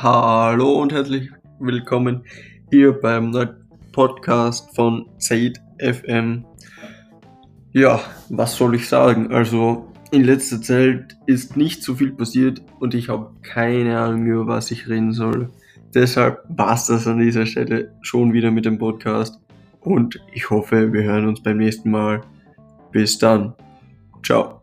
Hallo und herzlich willkommen hier beim Podcast von Said FM. Ja, was soll ich sagen? Also in letzter Zeit ist nicht so viel passiert und ich habe keine Ahnung über was ich reden soll. Deshalb war es das an dieser Stelle schon wieder mit dem Podcast und ich hoffe, wir hören uns beim nächsten Mal. Bis dann. Ciao.